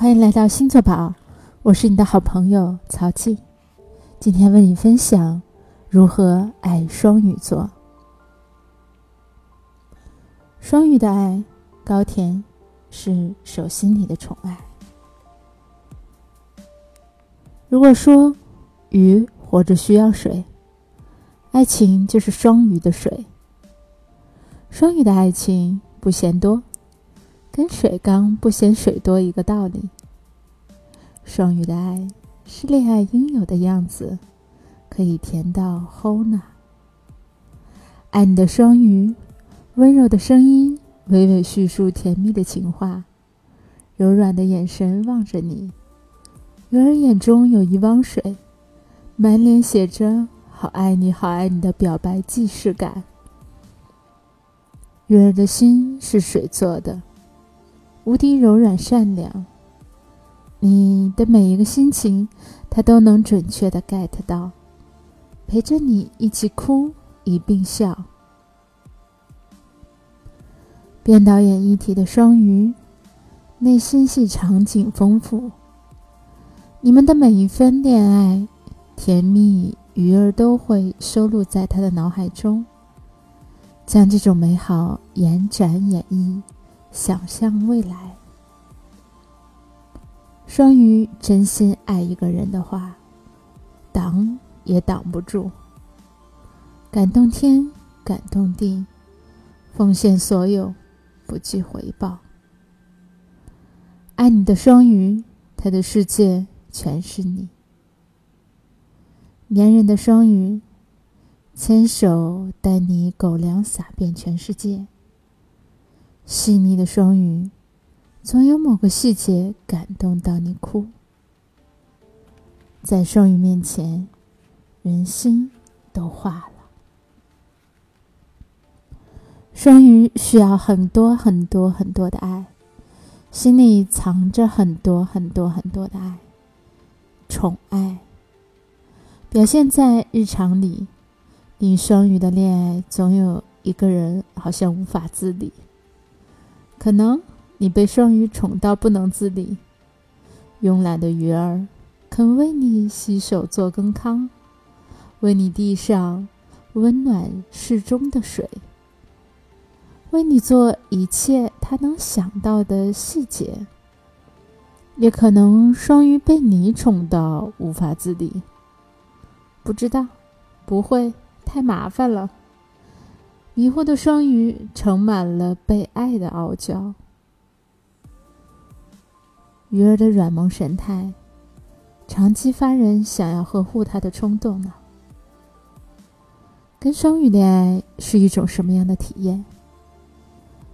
欢迎来到星座宝，我是你的好朋友曹静。今天为你分享如何爱双鱼座。双鱼的爱高甜，是手心里的宠爱。如果说鱼活着需要水，爱情就是双鱼的水。双鱼的爱情不嫌多。跟水缸不嫌水多一个道理。双鱼的爱是恋爱应有的样子，可以甜到齁呢。爱你的双鱼，温柔的声音娓娓叙述甜蜜的情话，柔软的眼神望着你，鱼儿眼中有一汪水，满脸写着“好爱你，好爱你”的表白既视感。鱼儿的心是水做的。无敌柔软善良，你的每一个心情，他都能准确的 get 到，陪着你一起哭，一并笑。编导演一体的双鱼，内心戏场景丰富。你们的每一分恋爱甜蜜，鱼儿都会收录在他的脑海中，将这种美好延展演绎。想象未来，双鱼真心爱一个人的话，挡也挡不住。感动天，感动地，奉献所有，不计回报。爱你的双鱼，他的世界全是你。粘人的双鱼，牵手带你狗粮撒遍全世界。细腻的双鱼，总有某个细节感动到你哭。在双鱼面前，人心都化了。双鱼需要很多很多很多的爱，心里藏着很多很多很多的爱，宠爱表现在日常里。你双鱼的恋爱，总有一个人好像无法自理。可能你被双鱼宠到不能自理，慵懒的鱼儿肯为你洗手做羹汤，为你递上温暖适中的水，为你做一切他能想到的细节。也可能双鱼被你宠到无法自理，不知道，不会太麻烦了。迷惑的双鱼盛满了被爱的傲娇，鱼儿的软萌神态，常激发人想要呵护它的冲动呢。跟双鱼恋爱是一种什么样的体验？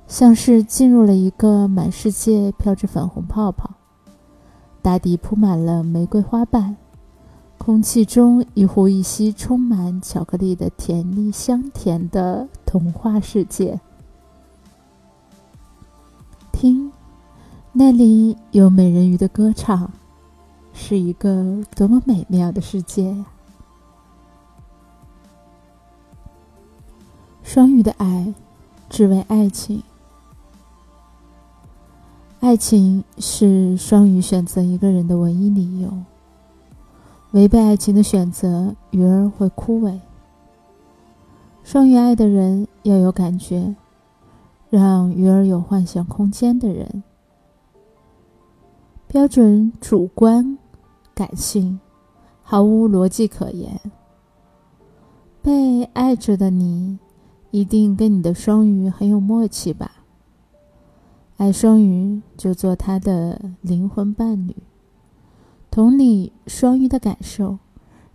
像是进入了一个满世界飘着粉红泡泡，大地铺满了玫瑰花瓣。空气中一呼一吸，充满巧克力的甜蜜香甜的童话世界。听，那里有美人鱼的歌唱，是一个多么美妙的世界呀！双鱼的爱，只为爱情。爱情是双鱼选择一个人的唯一理由。违背爱情的选择，鱼儿会枯萎。双鱼爱的人要有感觉，让鱼儿有幻想空间的人。标准主观、感性，毫无逻辑可言。被爱着的你，一定跟你的双鱼很有默契吧？爱双鱼，就做他的灵魂伴侣。同理，双鱼的感受，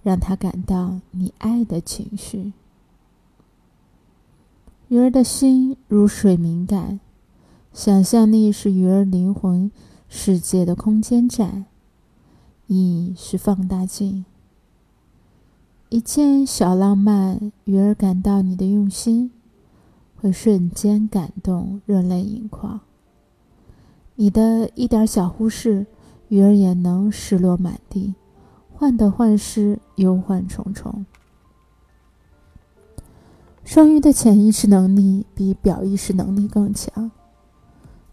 让他感到你爱的情绪。鱼儿的心如水敏感，想象力是鱼儿灵魂世界的空间站，意是放大镜。一件小浪漫，鱼儿感到你的用心，会瞬间感动，热泪盈眶。你的一点小忽视。鱼儿也能失落满地，患得患失，忧患重重。双鱼的潜意识能力比表意识能力更强，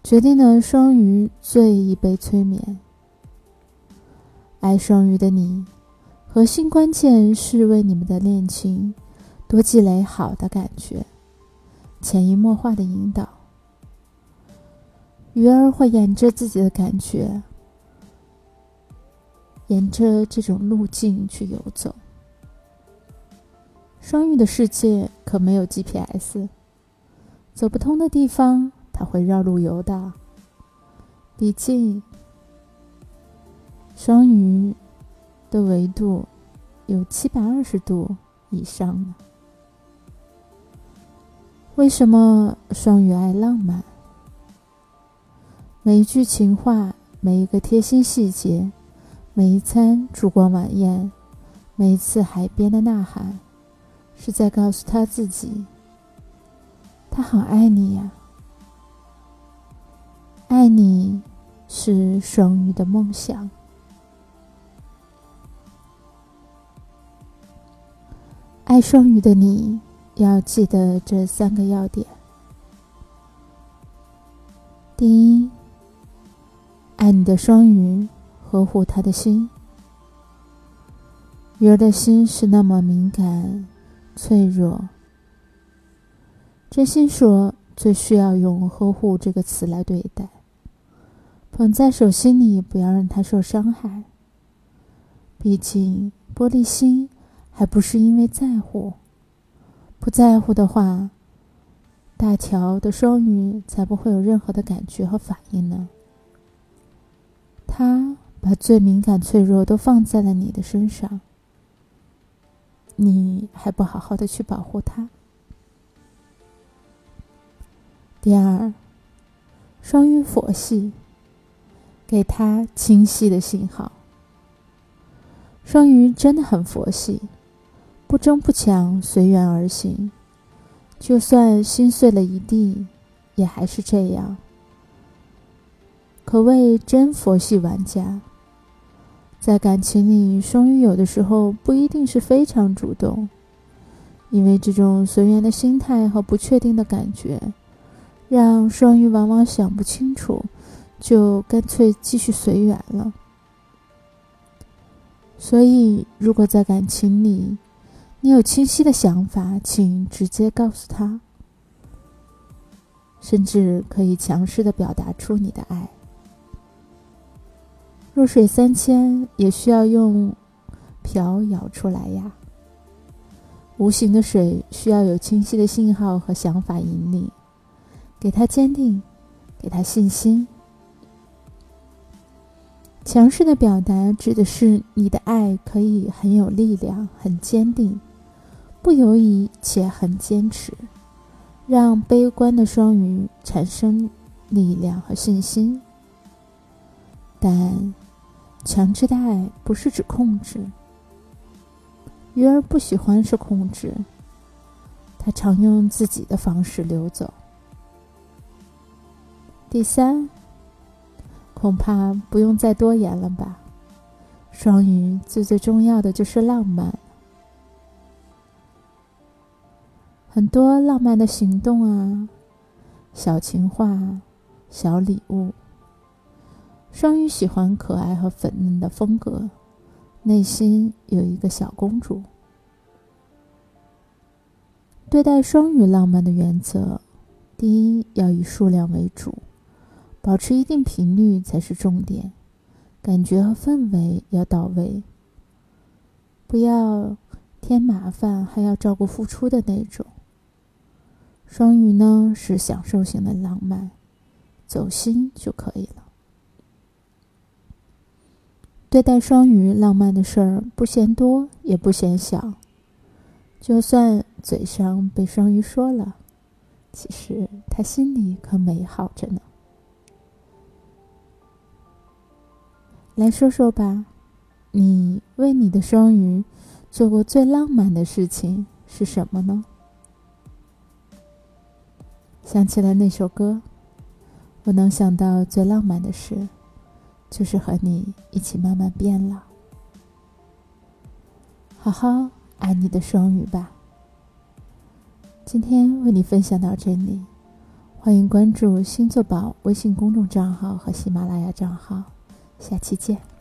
决定了双鱼最易被催眠，爱双鱼的你，核心关键是为你们的恋情多积累好的感觉，潜移默化的引导。鱼儿会沿着自己的感觉，沿着这种路径去游走。双鱼的世界可没有 GPS，走不通的地方，他会绕路游的。毕竟，双鱼的维度有七百二十度以上呢。为什么双鱼爱浪漫？每一句情话，每一个贴心细节，每一餐烛光晚宴，每一次海边的呐喊。是在告诉他自己，他好爱你呀。爱你是双鱼的梦想。爱双鱼的你要记得这三个要点：第一，爱你的双鱼，呵护他的心。鱼儿的心是那么敏感。脆弱，真心说，最需要用“呵护”这个词来对待。捧在手心里，不要让它受伤害。毕竟，玻璃心还不是因为在乎，不在乎的话，大条的双鱼才不会有任何的感觉和反应呢。他把最敏感、脆弱都放在了你的身上。你还不好好的去保护它。第二，双鱼佛系，给他清晰的信号。双鱼真的很佛系，不争不抢，随缘而行，就算心碎了一地，也还是这样，可谓真佛系玩家。在感情里，双鱼有的时候不一定是非常主动，因为这种随缘的心态和不确定的感觉，让双鱼往往想不清楚，就干脆继续随缘了。所以，如果在感情里，你有清晰的想法，请直接告诉他，甚至可以强势的表达出你的爱。弱水三千也需要用瓢舀出来呀。无形的水需要有清晰的信号和想法引领，给他坚定，给他信心。强势的表达指的是你的爱可以很有力量、很坚定，不犹疑且很坚持，让悲观的双鱼产生力量和信心。但。强制的爱不是指控制，鱼儿不喜欢是控制，他常用自己的方式流走。第三，恐怕不用再多言了吧？双鱼最最重要的就是浪漫，很多浪漫的行动啊，小情话，小礼物。双鱼喜欢可爱和粉嫩的风格，内心有一个小公主。对待双鱼浪漫的原则：第一，要以数量为主，保持一定频率才是重点，感觉和氛围要到位，不要添麻烦还要照顾付出的那种。双鱼呢是享受型的浪漫，走心就可以了。对待双鱼浪漫的事儿，不嫌多也不嫌小。就算嘴上被双鱼说了，其实他心里可美好着呢。来说说吧，你为你的双鱼做过最浪漫的事情是什么呢？想起了那首歌，我能想到最浪漫的事。就是和你一起慢慢变老，好好爱你的双鱼吧。今天为你分享到这里，欢迎关注星座宝微信公众账号和喜马拉雅账号，下期见。